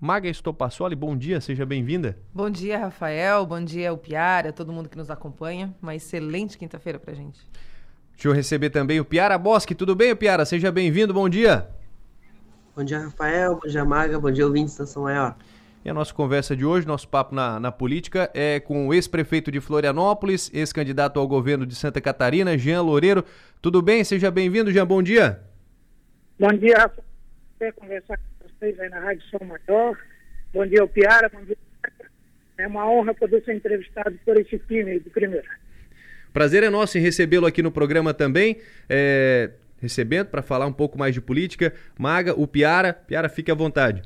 Maga Estopassoli, bom dia, seja bem-vinda. Bom dia, Rafael, bom dia, o Piara, todo mundo que nos acompanha. Uma excelente quinta-feira pra gente. Deixa eu receber também o Piara Bosque, tudo bem, Piara? Seja bem-vindo, bom dia. Bom dia, Rafael, bom dia, Maga, bom dia, ouvintes da São Maior. E a nossa conversa de hoje, nosso papo na, na política, é com o ex-prefeito de Florianópolis, ex-candidato ao governo de Santa Catarina, Jean Loureiro. Tudo bem? Seja bem-vindo, Jean, bom dia. Bom dia, Rafael. Conversar com vocês aí na Rádio São Maior. Bom dia, Piara, bom dia. É uma honra poder ser entrevistado por esse time de primeira. Prazer é nosso em recebê-lo aqui no programa também. É, recebendo para falar um pouco mais de política. Maga, o Piara. Piara, fique à vontade.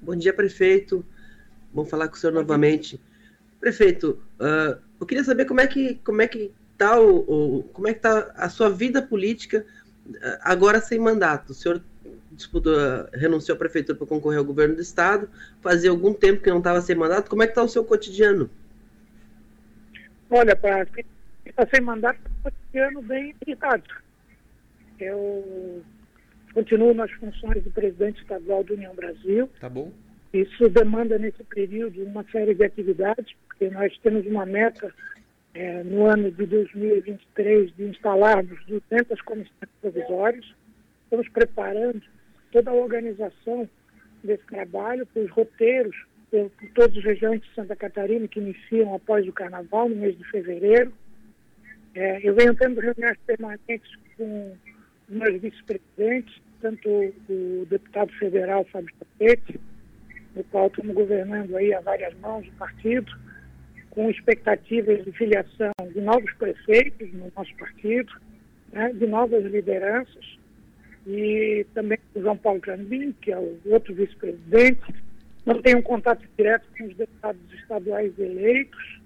Bom dia, prefeito. Vamos falar com o senhor novamente. Prefeito, uh, eu queria saber como é que como é que tá o, o como é que tá a sua vida política uh, agora sem mandato. O senhor disputou, renunciou à prefeitura para concorrer ao governo do estado. Fazia algum tempo que não estava sem mandato. Como é que está o seu cotidiano? Olha, para quem está sem mandato, é cotidiano bem irritado. Eu continuo nas funções de presidente estadual do União Brasil. Tá bom. Isso demanda nesse período uma série de atividades, porque nós temos uma meta é, no ano de 2023 de instalarmos 200 comissões provisórias. Estamos preparando toda a organização desse trabalho, para os roteiros por, todas as regiões de Santa Catarina que iniciam após o Carnaval, no mês de fevereiro. É, eu venho tendo reuniões permanentes com meus vice-presidentes, tanto o deputado federal Fábio Tapete, no qual estamos governando aí a várias mãos o partido, com expectativas de filiação de novos prefeitos no nosso partido, né, de novas lideranças, e também o João Paulo Cambim, que é o outro vice-presidente. Não tenho um contato direto com os deputados estaduais eleitos,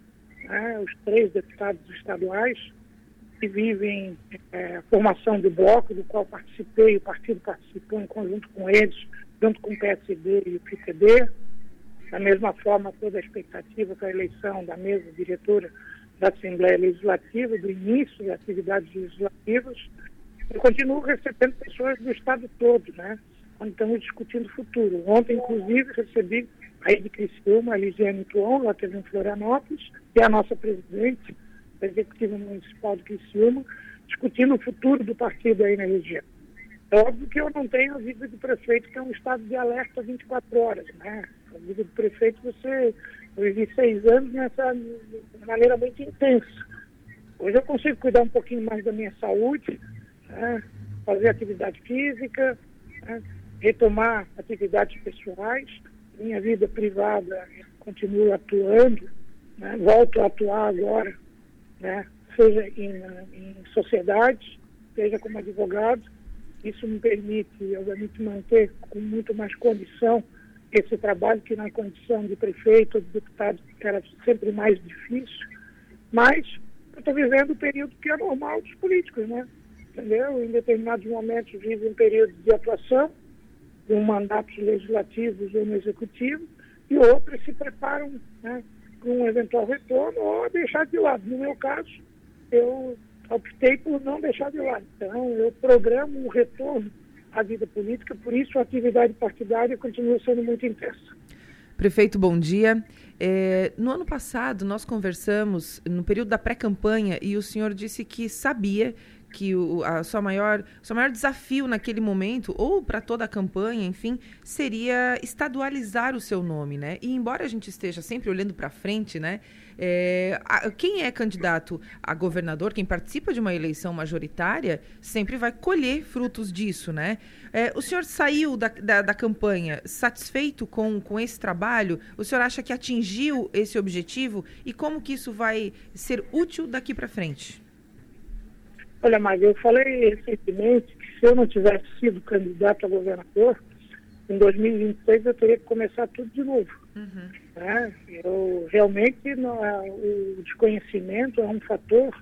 né, os três deputados estaduais, que vivem é, a formação do bloco, do qual participei, o partido participou em conjunto com eles, junto com o PSD e o PTB. Da mesma forma, toda a expectativa para a eleição da mesa diretora da Assembleia Legislativa, do início das atividades legislativas. Eu continuo recebendo pessoas do Estado todo, né? Quando estamos discutindo o futuro. Ontem, inclusive, recebi aí de Criciúma, a Lisiane Tuon, lá teve em Florianópolis, que é a nossa presidente, da Executiva Municipal de Criciúma, discutindo o futuro do partido aí na região. É óbvio que eu não tenho a vida de prefeito, que é um estado de alerta 24 horas, né? A vida de prefeito, você... Eu vivi seis anos nessa maneira muito intensa. Hoje eu consigo cuidar um pouquinho mais da minha saúde, né? fazer atividade física, né? retomar atividades pessoais, minha vida privada continua atuando, né? volto a atuar agora né? seja em, em sociedade, seja como advogado. Isso me permite, obviamente, manter com muito mais condição esse trabalho que na condição de prefeito de deputado era sempre mais difícil. Mas eu estou vivendo o período que é normal dos políticos, né? Entendeu? Em determinados momentos vive um período de atuação, com mandatos legislativos ou no executivo, e outros se preparam né, para um eventual retorno ou deixar de lado. No meu caso, eu optei por não deixar de lado. Então, eu programo um retorno à vida política, por isso a atividade partidária continua sendo muito intensa. Prefeito, bom dia. É, no ano passado, nós conversamos no período da pré-campanha e o senhor disse que sabia que o a sua maior, seu maior desafio naquele momento, ou para toda a campanha, enfim, seria estadualizar o seu nome, né? E embora a gente esteja sempre olhando para frente, né? É, a, quem é candidato a governador, quem participa de uma eleição majoritária, sempre vai colher frutos disso, né? É, o senhor saiu da, da, da, campanha satisfeito com, com esse trabalho? O senhor acha que atingiu esse objetivo? E como que isso vai ser útil daqui para frente? Olha, mas eu falei recentemente que se eu não tivesse sido candidato a governador, em 2026 eu teria que começar tudo de novo. Uhum. Né? Eu, realmente não, é, o desconhecimento é um fator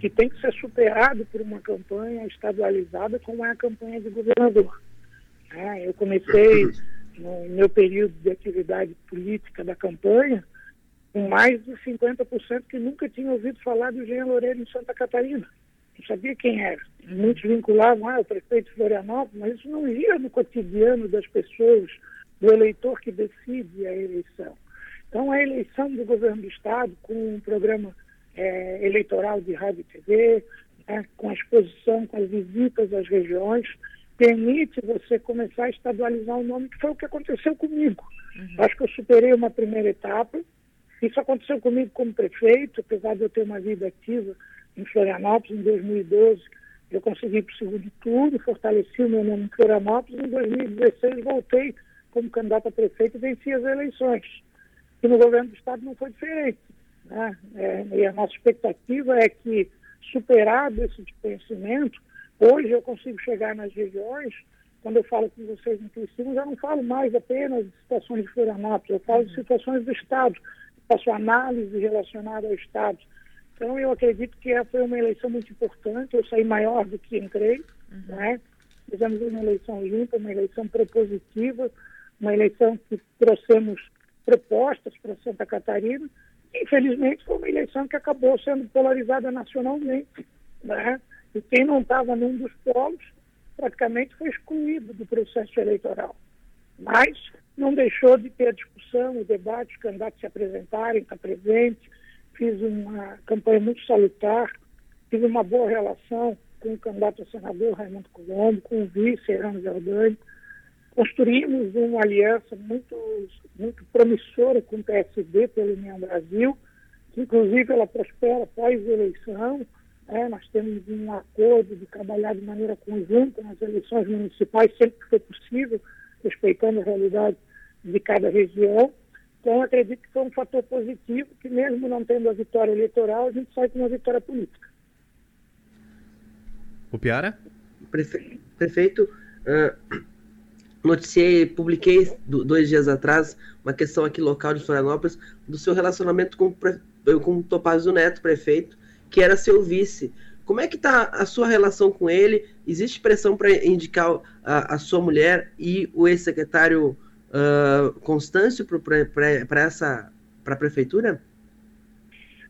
que tem que ser superado por uma campanha estadualizada como é a campanha de governador. Né? Eu comecei no meu período de atividade política da campanha com mais de 50% que nunca tinha ouvido falar do Jean Loureiro em Santa Catarina não sabia quem era. muitos vinculavam ah, o prefeito de Florianópolis, mas isso não ia no cotidiano das pessoas, do eleitor que decide a eleição. Então, a eleição do governo do Estado, com um programa é, eleitoral de rádio e TV, né, com a exposição, com as visitas às regiões, permite você começar a estadualizar o nome, que foi o que aconteceu comigo. Uhum. Acho que eu superei uma primeira etapa. Isso aconteceu comigo como prefeito, apesar de eu ter uma vida ativa em Florianópolis em 2012. Eu consegui para o segundo turno, fortaleci o meu nome em Florianópolis. Em 2016 voltei como candidato a prefeito e venci as eleições. E no governo do Estado não foi diferente. Né? É, e a nossa expectativa é que, superado esse desconhecimento, hoje eu consigo chegar nas regiões quando eu falo com vocês em Criciúma, já não falo mais apenas de situações de Florianópolis, eu falo de uhum. situações do Estado, faço análise relacionada ao Estado. Então, eu acredito que foi uma eleição muito importante, eu saí maior do que entrei, uhum. né? fizemos uma eleição limpa, uma eleição propositiva, uma eleição que trouxemos propostas para Santa Catarina, infelizmente foi uma eleição que acabou sendo polarizada nacionalmente, né? e quem não estava num dos polos praticamente foi excluído do processo eleitoral. Mas não deixou de ter a discussão, o debate, os candidatos se apresentarem, estar presente. Fiz uma campanha muito salutar, tive uma boa relação com o candidato a senador Raimundo Colombo, com o vice Herano Jordani. Construímos uma aliança muito, muito promissora com o PSD pela União Brasil, que inclusive ela prospera pós-eleição, é, nós temos um acordo de trabalhar de maneira conjunta nas eleições municipais, sempre que for possível, respeitando a realidade de cada região. Então, acredito que foi um fator positivo, que mesmo não tendo a vitória eleitoral, a gente sai com uma vitória política. O Piara? Prefe... Prefeito, uh, noticiei, publiquei dois dias atrás uma questão aqui local de Florianópolis do seu relacionamento com, com o Topazio Neto, prefeito, que era seu vice. Como é que está a sua relação com ele? Existe pressão para indicar a, a, sua mulher e o ex-secretário uh, Constâncio para essa para a prefeitura?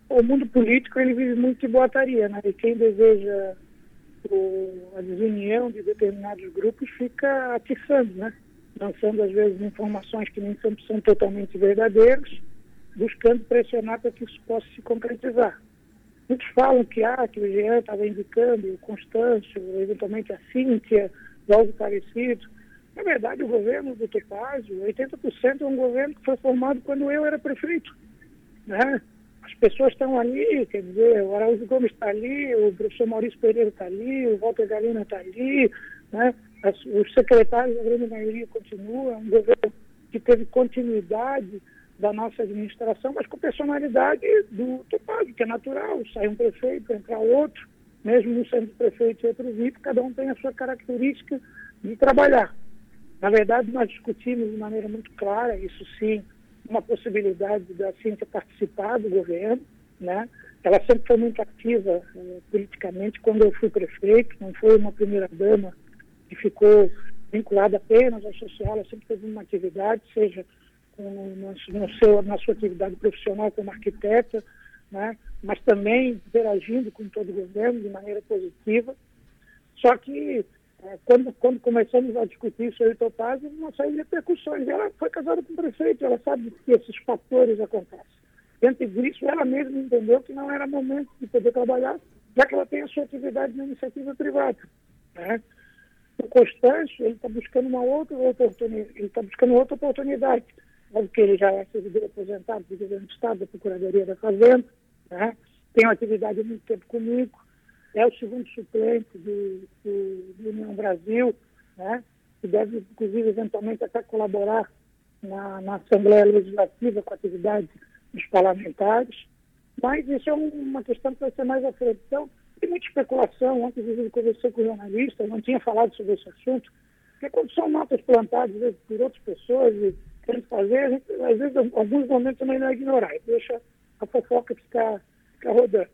O mundo político ele vive muito de boataria, né? E quem deseja o, a desunião de determinados grupos fica atiçando, né? Lançando às vezes informações que nem sempre são totalmente verdadeiras, buscando pressionar para que isso possa se concretizar. Muitos falam que, ah, que o Jean estava indicando o Constâncio, eventualmente a Cíntia, algo parecido. Na verdade, o governo do Topázio, 80% é um governo que foi formado quando eu era prefeito. Né? As pessoas estão ali, quer dizer, o Araújo Gomes está ali, o professor Maurício Pereira está ali, o Walter Galina está ali, né? As, os secretários, a grande maioria, continuam. É um governo que teve continuidade da nossa administração, mas com personalidade do Topázio, que é natural. Sai um prefeito, entra outro, mesmo não sendo prefeito e outro vice, cada um tem a sua característica de trabalhar. Na verdade, nós discutimos de maneira muito clara, isso sim, uma possibilidade da ciência participar do governo, né? Ela sempre foi muito ativa eh, politicamente quando eu fui prefeito, não foi uma primeira-dama que ficou vinculada apenas ao social, ela sempre teve uma atividade, seja no, no seu, na sua atividade profissional como arquiteta, né? mas também interagindo com todo o governo de maneira positiva. Só que quando, quando começamos a discutir isso aí, uma série de repercussões. Ela foi casada com o prefeito, ela sabe que esses fatores acontecem. Dentro disso, ela mesma entendeu que não era momento de poder trabalhar, já que ela tem a sua atividade na iniciativa privada. Né? O Constâncio, ele está buscando uma outra oportunidade, ele está buscando outra oportunidade Óbvio que ele já é servidor aposentado do governo do Estado, da Procuradoria da Fazenda, né? tem uma atividade há muito tempo comigo, é o segundo suplente do, do, do União Brasil, né? que deve, inclusive, eventualmente até colaborar na, na Assembleia Legislativa com a atividade dos parlamentares. Mas isso é uma questão que vai ser mais à frente. Então, tem muita especulação. Ontem, inclusive, conversei com o jornalista, não tinha falado sobre esse assunto, porque quando são matas plantadas por outras pessoas e querem fazer, gente, às vezes, em alguns momentos também não é ignorar, deixa a fofoca ficar, ficar rodando.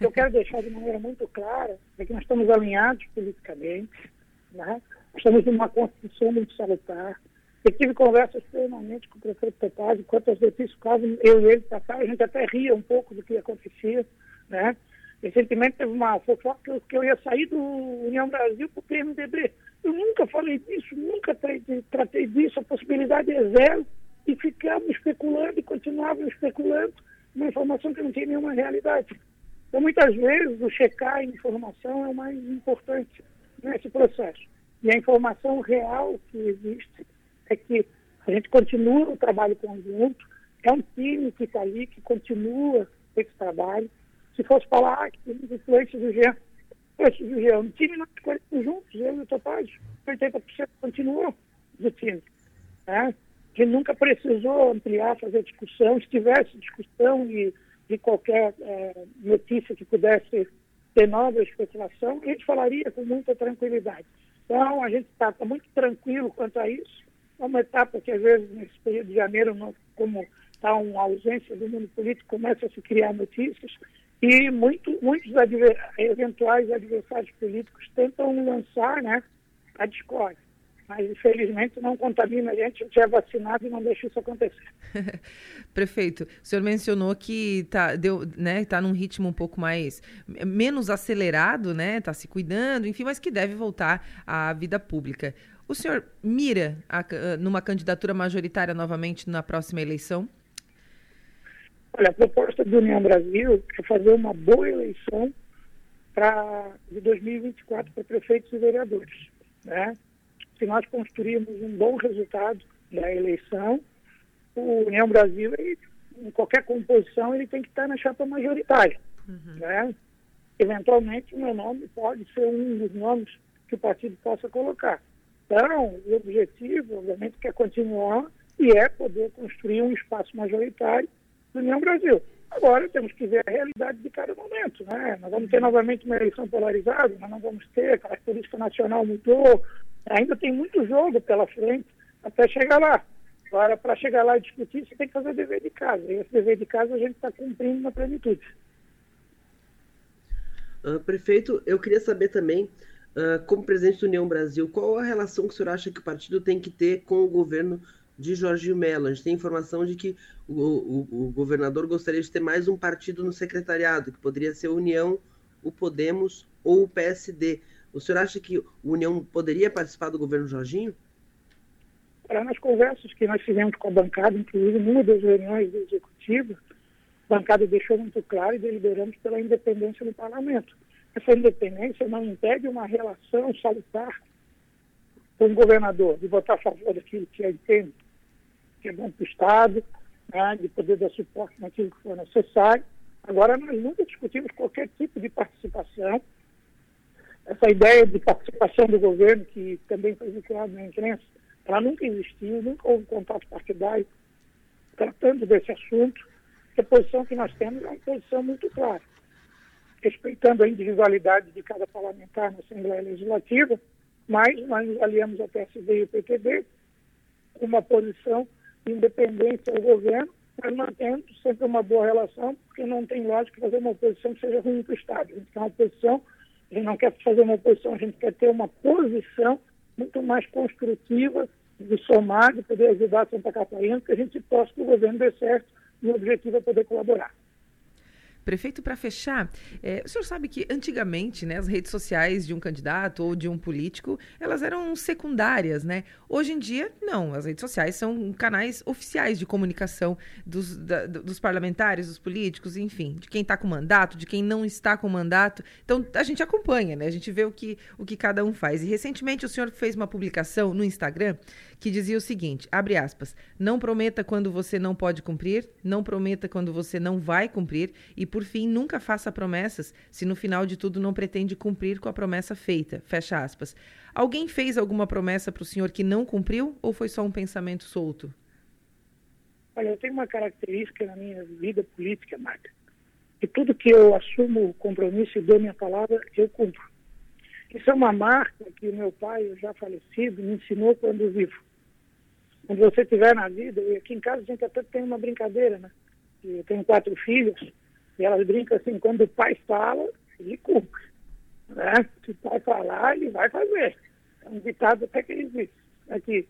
Eu quero deixar de maneira muito clara é que nós estamos alinhados politicamente, né? estamos numa Constituição muito salutar. Eu tive conversas permanentes com o prefeito Topazio, quantas vezes caso eu e ele passaram, a gente até ria um pouco do que acontecia, né? Recentemente teve uma fofoca que eu ia sair do União Brasil para o PMDB. Eu nunca falei disso, nunca tratei, disso, a possibilidade é zero. E ficamos especulando e continuavam especulando uma informação que não tem nenhuma realidade. Então, muitas vezes, o checar a informação é o mais importante nesse processo. E a informação real que existe é que a gente continua o trabalho conjunto, é um time que está ali, que continua esse trabalho. Se fosse falar que temos influência do Jean, influência do Jean, um time nós escolhemos juntos, eu e o Topaz, 80% continuou do time. Né? Que nunca precisou ampliar, fazer discussão, se tivesse discussão de, de qualquer é, notícia que pudesse ter nova especulação, a gente falaria com muita tranquilidade. Então, a gente está tá muito tranquilo quanto a isso. É uma etapa que, às vezes, nesse período de janeiro, não, como está uma ausência do mundo político, começa a se criar notícias e muito, muitos adver, eventuais adversários políticos tentam lançar né, a discórdia. Mas, infelizmente, não contamina a gente, a gente é vacinado e não deixa isso acontecer. Prefeito, o senhor mencionou que está né, tá num ritmo um pouco mais, menos acelerado, né? Está se cuidando, enfim, mas que deve voltar à vida pública. O senhor mira a, numa candidatura majoritária novamente na próxima eleição? Olha, a proposta do União Brasil é fazer uma boa eleição para de 2024 para prefeitos e vereadores. Né? Se nós construirmos um bom resultado da eleição, o União Brasil, ele, em qualquer composição, ele tem que estar na chapa majoritária. Uhum. Né? Eventualmente, o meu nome pode ser um dos nomes que o partido possa colocar. Então, o objetivo, obviamente, é continuar e é poder construir um espaço majoritário do União Brasil. Agora temos que ver a realidade de cada momento. Né? Nós vamos ter novamente uma eleição polarizada, nós não vamos ter, a característica nacional mudou, ainda tem muito jogo pela frente até chegar lá. Agora, para chegar lá e discutir, você tem que fazer o dever de casa. E esse dever de casa a gente está cumprindo na plenitude. Uh, prefeito, eu queria saber também, uh, como presidente da União Brasil, qual a relação que o senhor acha que o partido tem que ter com o governo de Jorginho Mello. A gente tem informação de que o, o, o, governador gostaria de ter mais um partido no secretariado, que poderia ser a União, o Podemos ou o PSD. O senhor acha que o União poderia participar do governo Jorginho? Nas conversas que nós fizemos com a bancada, inclusive numa das reuniões do Executivo, a bancada deixou muito claro e deliberamos pela independência do parlamento. Essa independência não impede uma relação salutar com o governador de votar a favor daquilo que ele entende que é bom para o Estado, né, de poder dar suporte naquilo que for necessário. Agora, nós nunca discutimos qualquer tipo de participação. Essa ideia de participação do governo, que também foi vinculada na imprensa, ela nunca existiu, nunca houve contato partidário tratando desse assunto. A posição que nós temos é uma posição muito clara, respeitando a individualidade de cada parlamentar na Assembleia Legislativa, mas nós nos aliamos ao PSD e ao PTB com uma posição independência ao governo, mas mantendo sempre uma boa relação, porque não tem lógica fazer uma oposição que seja ruim para o Estado. A gente quer uma oposição, a gente não quer fazer uma oposição, a gente quer ter uma posição muito mais construtiva de somar, de poder ajudar Santa Catarina, que a gente possa que o governo dê certo e o objetivo é poder colaborar. Prefeito, para fechar, é, o senhor sabe que antigamente né, as redes sociais de um candidato ou de um político elas eram secundárias, né? Hoje em dia, não. As redes sociais são canais oficiais de comunicação dos, da, dos parlamentares, dos políticos, enfim, de quem está com mandato, de quem não está com mandato. Então, a gente acompanha, né? A gente vê o que, o que cada um faz. E recentemente o senhor fez uma publicação no Instagram que dizia o seguinte: abre aspas, não prometa quando você não pode cumprir, não prometa quando você não vai cumprir e por fim, nunca faça promessas se no final de tudo não pretende cumprir com a promessa feita. Fecha aspas. Alguém fez alguma promessa para o senhor que não cumpriu ou foi só um pensamento solto? Olha, eu tenho uma característica na minha vida política, Marta, que tudo que eu assumo compromisso e dou minha palavra, eu cumpro. Isso é uma marca que meu pai, já falecido, me ensinou quando vivo. Quando você estiver na vida, e aqui em casa a gente até tem uma brincadeira, né? Eu tenho quatro filhos, e elas brincam assim, quando o pai fala, ele cumpre. Né? Se o pai falar, ele vai fazer. É um ditado até que diz aqui.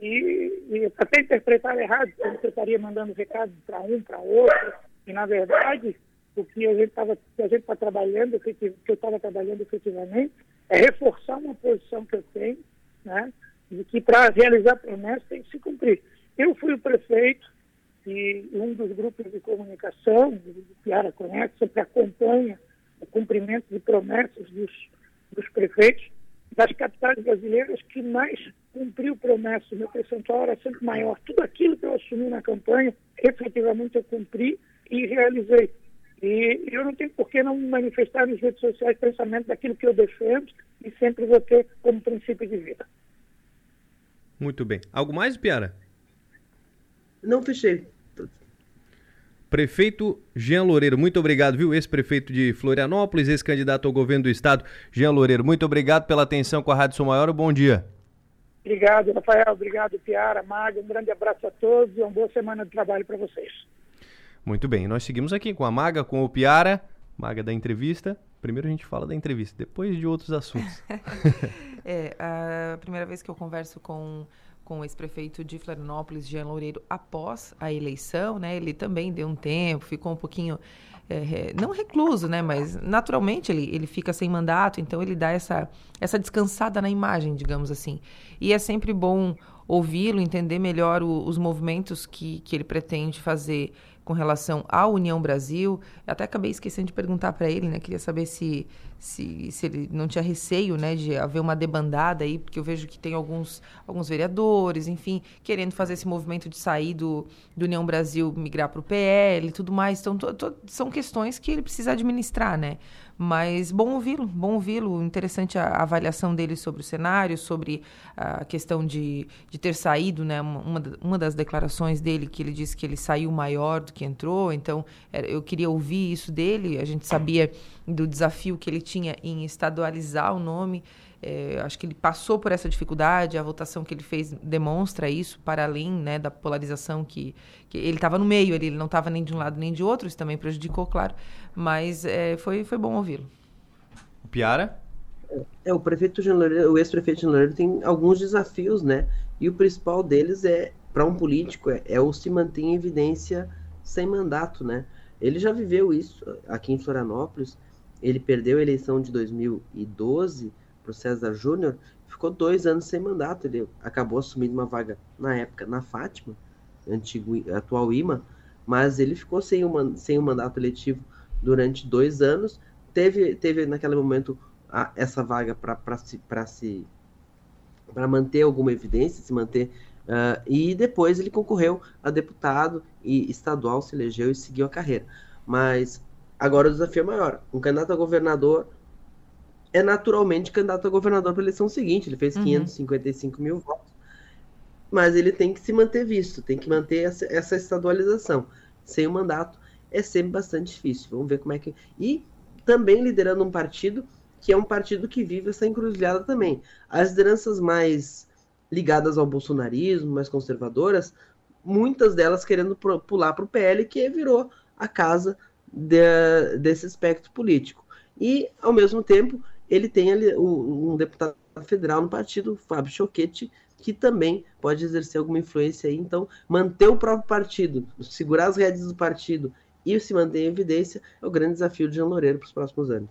E, e até interpretar errado, você estaria mandando recado para um, para outro, e na verdade o que a gente estava a gente está trabalhando, que eu estava trabalhando efetivamente, é reforçar uma posição que eu tenho, né, de que para realizar promessas tem que se cumprir. Eu fui o prefeito e um dos grupos de comunicação, o Piara conhece, sempre acompanha o cumprimento de promessas dos, dos prefeitos das capitais brasileiras que mais cumpriu promessas. Meu percentual era sempre maior. Tudo aquilo que eu assumi na campanha, efetivamente eu cumpri e realizei. E eu não tenho por que não manifestar nas redes sociais pensamento daquilo que eu defendo e sempre vou ter como princípio de vida. Muito bem. Algo mais, Piara? Não fechei. Prefeito Jean Loureiro, muito obrigado, viu? Ex-prefeito de Florianópolis, ex-candidato ao governo do estado, Jean Loureiro, muito obrigado pela atenção com a Rádio São Maior. Bom dia. Obrigado, Rafael. Obrigado, Piara, Maga. Um grande abraço a todos e uma boa semana de trabalho para vocês. Muito bem, nós seguimos aqui com a Maga, com o Piara, Maga da entrevista. Primeiro a gente fala da entrevista, depois de outros assuntos. é, a primeira vez que eu converso com com o ex-prefeito de Florianópolis, Jean Loureiro, após a eleição, né? Ele também deu um tempo, ficou um pouquinho é, não recluso, né? Mas naturalmente ele, ele fica sem mandato, então ele dá essa, essa descansada na imagem, digamos assim. E é sempre bom ouvi-lo, entender melhor o, os movimentos que, que ele pretende fazer com relação à União Brasil. Eu até acabei esquecendo de perguntar para ele, né? Queria saber se, se, se ele não tinha receio, né, de haver uma debandada aí, porque eu vejo que tem alguns, alguns vereadores, enfim, querendo fazer esse movimento de sair do, do União Brasil, migrar para o PL e tudo mais. Então, to, to, são questões que ele precisa administrar, né? Mas bom ouvi-lo, bom ouvi-lo. Interessante a, avaliação dele sobre o cenário, sobre a questão de, de ter saído, né? Uma, uma das declarações dele que ele disse que ele saiu maior do que entrou. Então, eu queria ouvir isso dele. A gente sabia do desafio que ele tinha em estadualizar o nome. É, acho que ele passou por essa dificuldade, a votação que ele fez demonstra isso, para além né, da polarização que, que ele estava no meio, ele, ele não estava nem de um lado nem de outro, isso também prejudicou, claro, mas é, foi, foi bom ouvi-lo. Piara? É, o prefeito de o ex-prefeito de Loureiro tem alguns desafios, né? E o principal deles é, para um político, é, é o se manter em evidência sem mandato, né? Ele já viveu isso aqui em Florianópolis, ele perdeu a eleição de 2012 para o César Júnior, ficou dois anos sem mandato. Ele acabou assumindo uma vaga na época na Fátima, antigo, atual IMA, mas ele ficou sem um, sem um mandato eletivo durante dois anos. Teve, teve naquele momento a, essa vaga para se, se para manter alguma evidência, se manter. Uh, e depois ele concorreu a deputado e estadual, se elegeu e seguiu a carreira. Mas Agora o desafio é maior. Um candidato a governador é naturalmente candidato a governador para a eleição seguinte. Ele fez uhum. 555 mil votos. Mas ele tem que se manter visto, tem que manter essa, essa estadualização. Sem o mandato é sempre bastante difícil. Vamos ver como é que. E também liderando um partido que é um partido que vive essa encruzilhada também. As lideranças mais ligadas ao bolsonarismo, mais conservadoras, muitas delas querendo pular para o PL, que virou a casa de, desse espectro político. E, ao mesmo tempo, ele tem ali um, um deputado federal no partido, Fábio Choquete, que também pode exercer alguma influência aí. Então, manter o próprio partido, segurar as redes do partido e se manter em evidência é o grande desafio de Jean Loureiro para os próximos anos.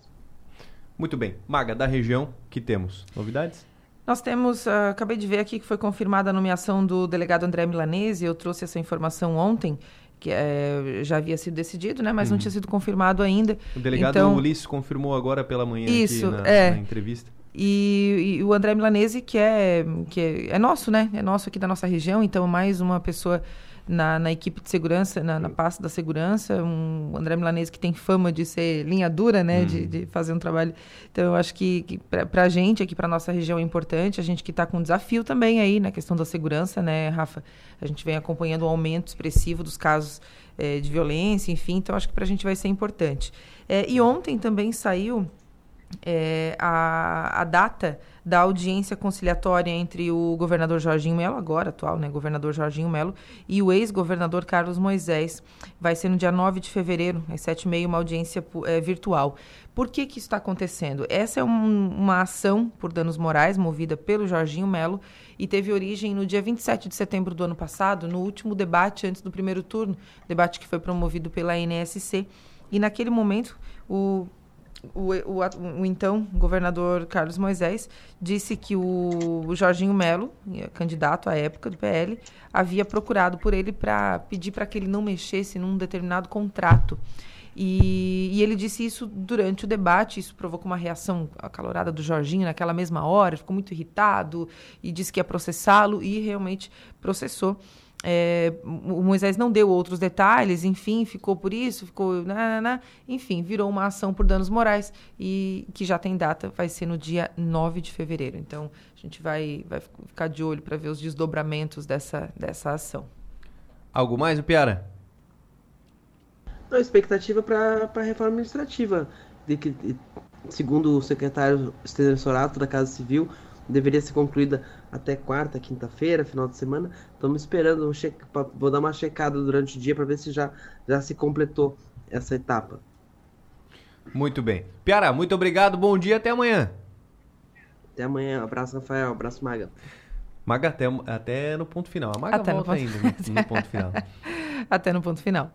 Muito bem. Maga, da região, que temos? Novidades? Nós temos, uh, acabei de ver aqui que foi confirmada a nomeação do delegado André Milanese, eu trouxe essa informação ontem que é, já havia sido decidido, né? Mas uhum. não tinha sido confirmado ainda. O delegado então, Ulisses confirmou agora pela manhã isso, na, é. na entrevista. E, e, o André Milanese, que é, que é, é, nosso, né? É nosso aqui da nossa região, então mais uma pessoa na, na equipe de segurança, na, na pasta da segurança, um André Milanese que tem fama de ser linha dura, né, de, uhum. de, fazer um trabalho. Então, eu acho que, que para a gente aqui, para nossa região é importante, a gente que está com um desafio também aí na questão da segurança, né, Rafa? A gente vem acompanhando o aumento expressivo dos casos é, de violência, enfim, então acho que para a gente vai ser importante. É, e ontem também saiu é, a, a data da audiência conciliatória entre o governador Jorginho Melo, agora atual, né, governador Jorginho Melo, e o ex-governador Carlos Moisés. Vai ser no dia 9 de fevereiro, às 7h30, uma audiência é, virtual. Por que, que isso está acontecendo? Essa é um, uma ação por danos morais movida pelo Jorginho Melo e teve origem no dia 27 de setembro do ano passado, no último debate antes do primeiro turno, debate que foi promovido pela NSC e naquele momento o o, o, o, então governador Carlos Moisés disse que o, o Jorginho Melo, candidato à época do PL, havia procurado por ele para pedir para que ele não mexesse num determinado contrato. E, e, ele disse isso durante o debate, isso provocou uma reação acalorada do Jorginho naquela mesma hora, ficou muito irritado e disse que ia processá-lo e realmente processou. É, o Moisés não deu outros detalhes, enfim, ficou por isso, ficou. Né, né, né, enfim, virou uma ação por danos morais e que já tem data, vai ser no dia 9 de fevereiro. Então, a gente vai, vai ficar de olho para ver os desdobramentos dessa, dessa ação. Algo mais, Piara? A expectativa para a reforma administrativa, de que, segundo o secretário Estênio Sorato da Casa Civil, deveria ser concluída até quarta, quinta-feira, final de semana. Estamos esperando, um vou dar uma checada durante o dia para ver se já, já se completou essa etapa. Muito bem. Piara, muito obrigado, bom dia, até amanhã. Até amanhã, abraço Rafael, abraço Maga. Maga até, até no ponto final. A Maga até volta no ponto... ainda no, no ponto final. até no ponto final.